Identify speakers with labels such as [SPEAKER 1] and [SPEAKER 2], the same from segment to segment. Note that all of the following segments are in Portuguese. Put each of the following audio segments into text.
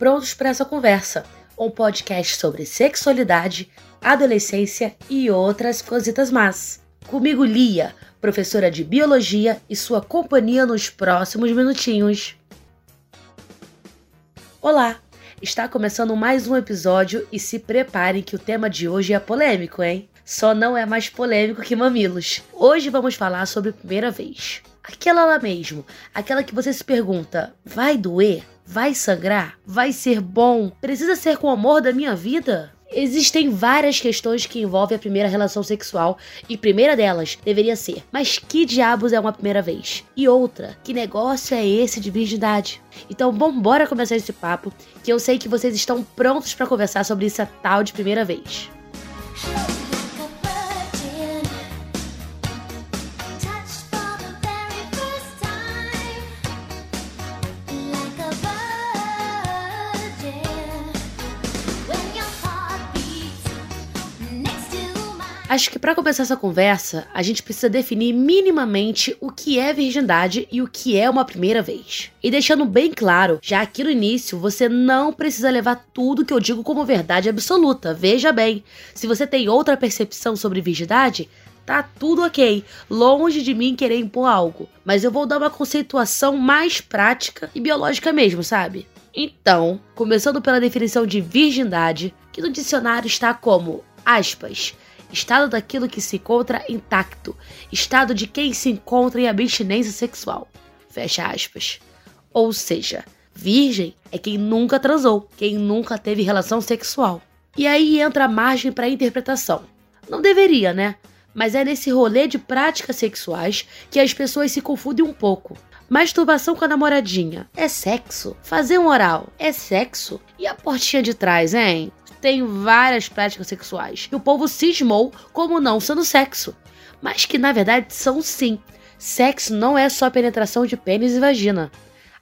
[SPEAKER 1] prontos para essa conversa. Um podcast sobre sexualidade, adolescência e outras cositas más. Comigo, Lia, professora de biologia, e sua companhia nos próximos minutinhos. Olá! Está começando mais um episódio e se preparem que o tema de hoje é polêmico, hein? Só não é mais polêmico que mamilos. Hoje vamos falar sobre primeira vez. Aquela lá mesmo, aquela que você se pergunta: vai doer? Vai sangrar? Vai ser bom? Precisa ser com o amor da minha vida? Existem várias questões que envolvem a primeira relação sexual, e primeira delas deveria ser: mas que diabos é uma primeira vez? E outra, que negócio é esse de virgindade? Então, bora começar esse papo, que eu sei que vocês estão prontos para conversar sobre essa tal de primeira vez. Acho que para começar essa conversa, a gente precisa definir minimamente o que é virgindade e o que é uma primeira vez. E deixando bem claro, já aqui no início, você não precisa levar tudo que eu digo como verdade absoluta. Veja bem, se você tem outra percepção sobre virgindade, tá tudo ok. Longe de mim querer impor algo. Mas eu vou dar uma conceituação mais prática e biológica mesmo, sabe? Então, começando pela definição de virgindade, que no dicionário está como, aspas, estado daquilo que se encontra intacto, estado de quem se encontra em abstinência sexual. Fecha aspas. Ou seja, virgem é quem nunca transou, quem nunca teve relação sexual. E aí entra a margem para interpretação. Não deveria, né? Mas é nesse rolê de práticas sexuais que as pessoas se confundem um pouco. Masturbação com a namoradinha é sexo. Fazer um oral é sexo. E a portinha de trás, hein? Tem várias práticas sexuais e o povo cismou como não sendo sexo, mas que na verdade são sim. Sexo não é só penetração de pênis e vagina.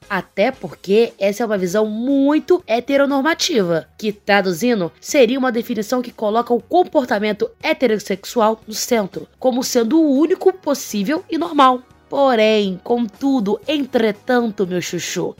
[SPEAKER 1] Até porque essa é uma visão muito heteronormativa, que traduzindo seria uma definição que coloca o comportamento heterossexual no centro, como sendo o único possível e normal. Porém, contudo, entretanto, meu chuchu,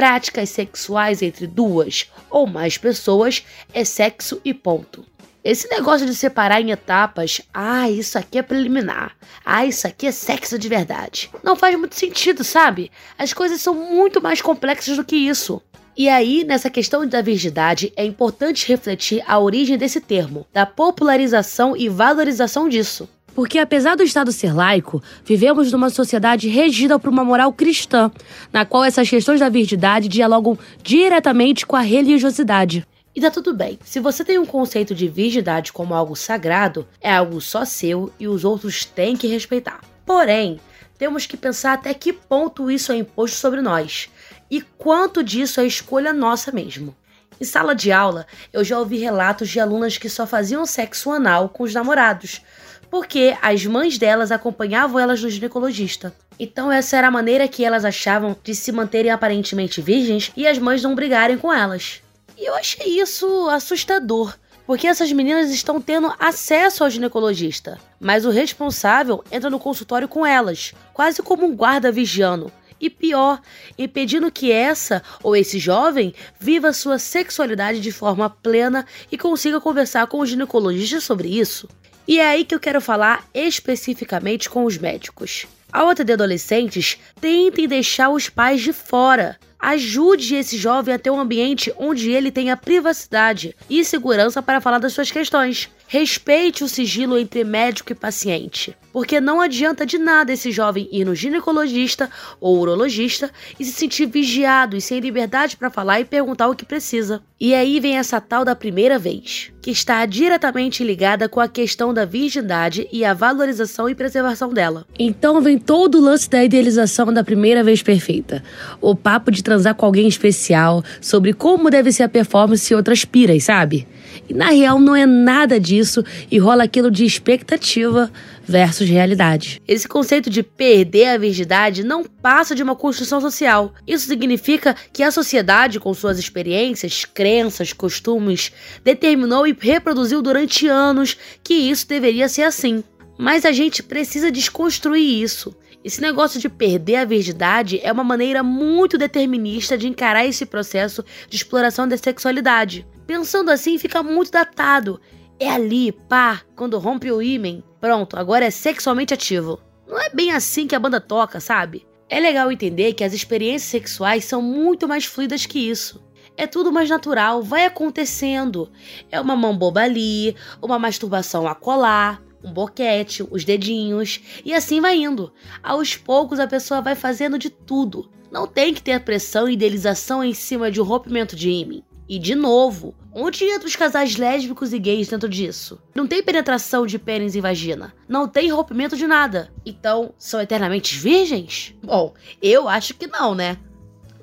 [SPEAKER 1] práticas sexuais entre duas ou mais pessoas é sexo e ponto. Esse negócio de separar em etapas, ah, isso aqui é preliminar, ah, isso aqui é sexo de verdade, não faz muito sentido, sabe? As coisas são muito mais complexas do que isso. E aí, nessa questão da virgindade, é importante refletir a origem desse termo, da popularização e valorização disso. Porque, apesar do Estado ser laico, vivemos numa sociedade regida por uma moral cristã, na qual essas questões da virgindade dialogam diretamente com a religiosidade. E tá tudo bem. Se você tem um conceito de virgindade como algo sagrado, é algo só seu e os outros têm que respeitar. Porém, temos que pensar até que ponto isso é imposto sobre nós e quanto disso é escolha nossa mesmo. Em sala de aula, eu já ouvi relatos de alunas que só faziam sexo anal com os namorados, porque as mães delas acompanhavam elas no ginecologista. Então essa era a maneira que elas achavam de se manterem aparentemente virgens e as mães não brigarem com elas. E eu achei isso assustador, porque essas meninas estão tendo acesso ao ginecologista, mas o responsável entra no consultório com elas, quase como um guarda vigiando. E pior, impedindo que essa ou esse jovem viva sua sexualidade de forma plena e consiga conversar com o ginecologista sobre isso. E é aí que eu quero falar especificamente com os médicos. Ao atender adolescentes, tentem deixar os pais de fora. Ajude esse jovem a ter um ambiente onde ele tenha privacidade e segurança para falar das suas questões. Respeite o sigilo entre médico e paciente, porque não adianta de nada esse jovem ir no ginecologista ou urologista e se sentir vigiado e sem liberdade para falar e perguntar o que precisa. E aí vem essa tal da primeira vez, que está diretamente ligada com a questão da virgindade e a valorização e preservação dela. Então vem todo o lance da idealização da primeira vez perfeita, o papo de transar com alguém especial, sobre como deve ser a performance e outras piras, sabe? E na real não é nada disso e rola aquilo de expectativa versus realidade. Esse conceito de perder a virgindade não passa de uma construção social. Isso significa que a sociedade, com suas experiências, crenças, costumes, determinou e reproduziu durante anos que isso deveria ser assim. Mas a gente precisa desconstruir isso Esse negócio de perder a virgindade é uma maneira muito determinista de encarar esse processo de exploração da sexualidade. Pensando assim, fica muito datado. É ali, pá, quando rompe o ímen. Pronto, agora é sexualmente ativo. Não é bem assim que a banda toca, sabe? É legal entender que as experiências sexuais são muito mais fluidas que isso. É tudo mais natural, vai acontecendo. É uma mão boba ali, uma masturbação a colar, um boquete, os dedinhos, e assim vai indo. Aos poucos a pessoa vai fazendo de tudo. Não tem que ter pressão e idealização em cima de um rompimento de ímã. E de novo, onde entra os casais lésbicos e gays dentro disso? Não tem penetração de pênis e vagina. Não tem rompimento de nada. Então, são eternamente virgens? Bom, eu acho que não, né?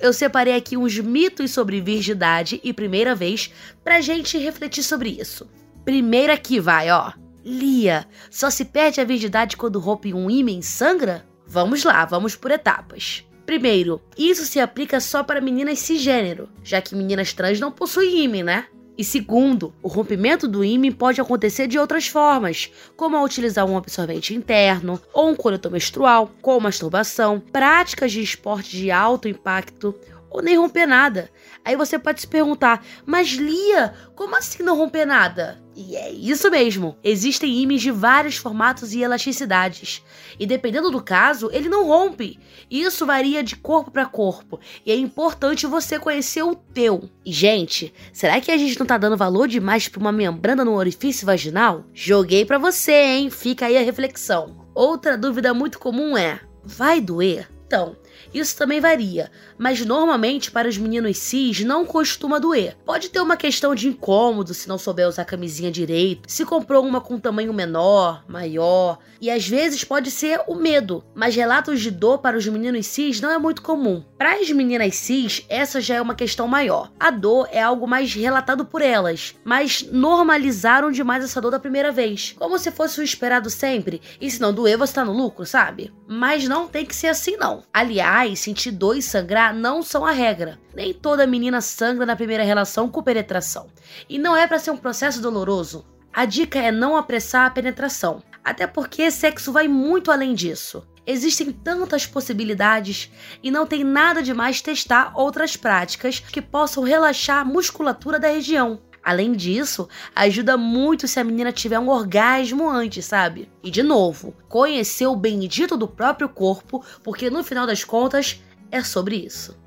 [SPEAKER 1] Eu separei aqui uns mitos sobre virgindade e primeira vez pra gente refletir sobre isso. Primeira aqui vai, ó. Lia, só se perde a virgindade quando rompe um ímã sangra? Vamos lá, vamos por etapas. Primeiro, isso se aplica só para meninas cisgênero, já que meninas trans não possuem ímã, né? E segundo, o rompimento do ímã pode acontecer de outras formas, como ao utilizar um absorvente interno, ou um coletor menstrual, com masturbação, práticas de esporte de alto impacto, ou nem romper nada. Aí você pode se perguntar, mas Lia, como assim não romper nada? E é isso mesmo. Existem ímãs de vários formatos e elasticidades. E dependendo do caso, ele não rompe. Isso varia de corpo para corpo. E é importante você conhecer o teu. E, gente, será que a gente não tá dando valor demais pra uma membrana no orifício vaginal? Joguei para você, hein? Fica aí a reflexão. Outra dúvida muito comum é: vai doer? Então, isso também varia, mas normalmente para os meninos cis não costuma doer. Pode ter uma questão de incômodo se não souber usar a camisinha direito, se comprou uma com tamanho menor, maior, e às vezes pode ser o medo, mas relatos de dor para os meninos cis não é muito comum. Para as meninas cis, essa já é uma questão maior. A dor é algo mais relatado por elas, mas normalizaram demais essa dor da primeira vez, como se fosse o esperado sempre, e se não doer você tá no lucro, sabe? Mas não tem que ser assim não. Aliás, Aliás, sentir dor e sangrar não são a regra. Nem toda menina sangra na primeira relação com penetração. E não é para ser um processo doloroso. A dica é não apressar a penetração, até porque sexo vai muito além disso. Existem tantas possibilidades e não tem nada de mais testar outras práticas que possam relaxar a musculatura da região. Além disso, ajuda muito se a menina tiver um orgasmo antes, sabe? E de novo, conhecer o bendito do próprio corpo, porque no final das contas é sobre isso.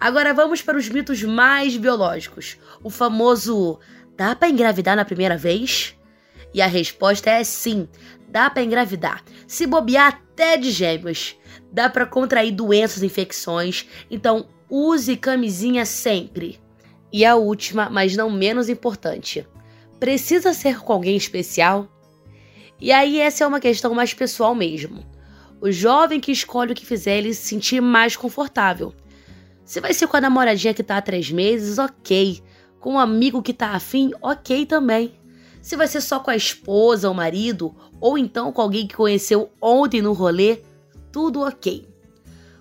[SPEAKER 1] Agora vamos para os mitos mais biológicos. O famoso dá para engravidar na primeira vez? E a resposta é sim, dá para engravidar. Se bobear até de gêmeos. Dá para contrair doenças e infecções, então use camisinha sempre. E a última, mas não menos importante: precisa ser com alguém especial? E aí, essa é uma questão mais pessoal mesmo. O jovem que escolhe o que fizer ele se sentir mais confortável. Se vai ser com a namoradinha que tá há três meses, ok. Com um amigo que tá afim, ok também. Se vai ser só com a esposa ou marido, ou então com alguém que conheceu ontem no rolê, tudo ok.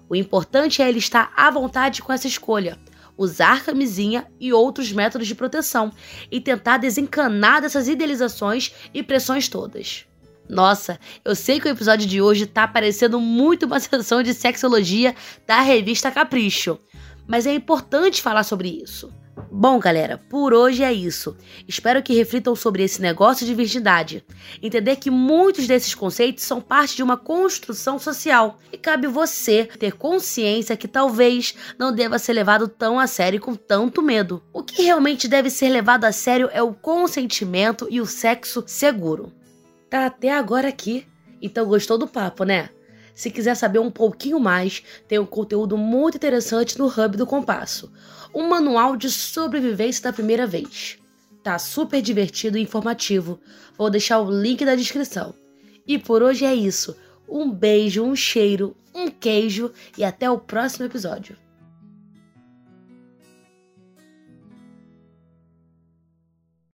[SPEAKER 1] O importante é ele estar à vontade com essa escolha usar camisinha e outros métodos de proteção e tentar desencanar dessas idealizações e pressões todas. Nossa, eu sei que o episódio de hoje tá parecendo muito uma sessão de sexologia da revista Capricho, mas é importante falar sobre isso. Bom, galera, por hoje é isso. Espero que reflitam sobre esse negócio de virgindade. Entender que muitos desses conceitos são parte de uma construção social e cabe você ter consciência que talvez não deva ser levado tão a sério com tanto medo. O que realmente deve ser levado a sério é o consentimento e o sexo seguro. Tá até agora aqui. Então gostou do papo, né? Se quiser saber um pouquinho mais, tem um conteúdo muito interessante no Hub do Compasso um manual de sobrevivência da primeira vez. Tá super divertido e informativo. Vou deixar o link na descrição. E por hoje é isso. Um beijo, um cheiro, um queijo e até o próximo episódio.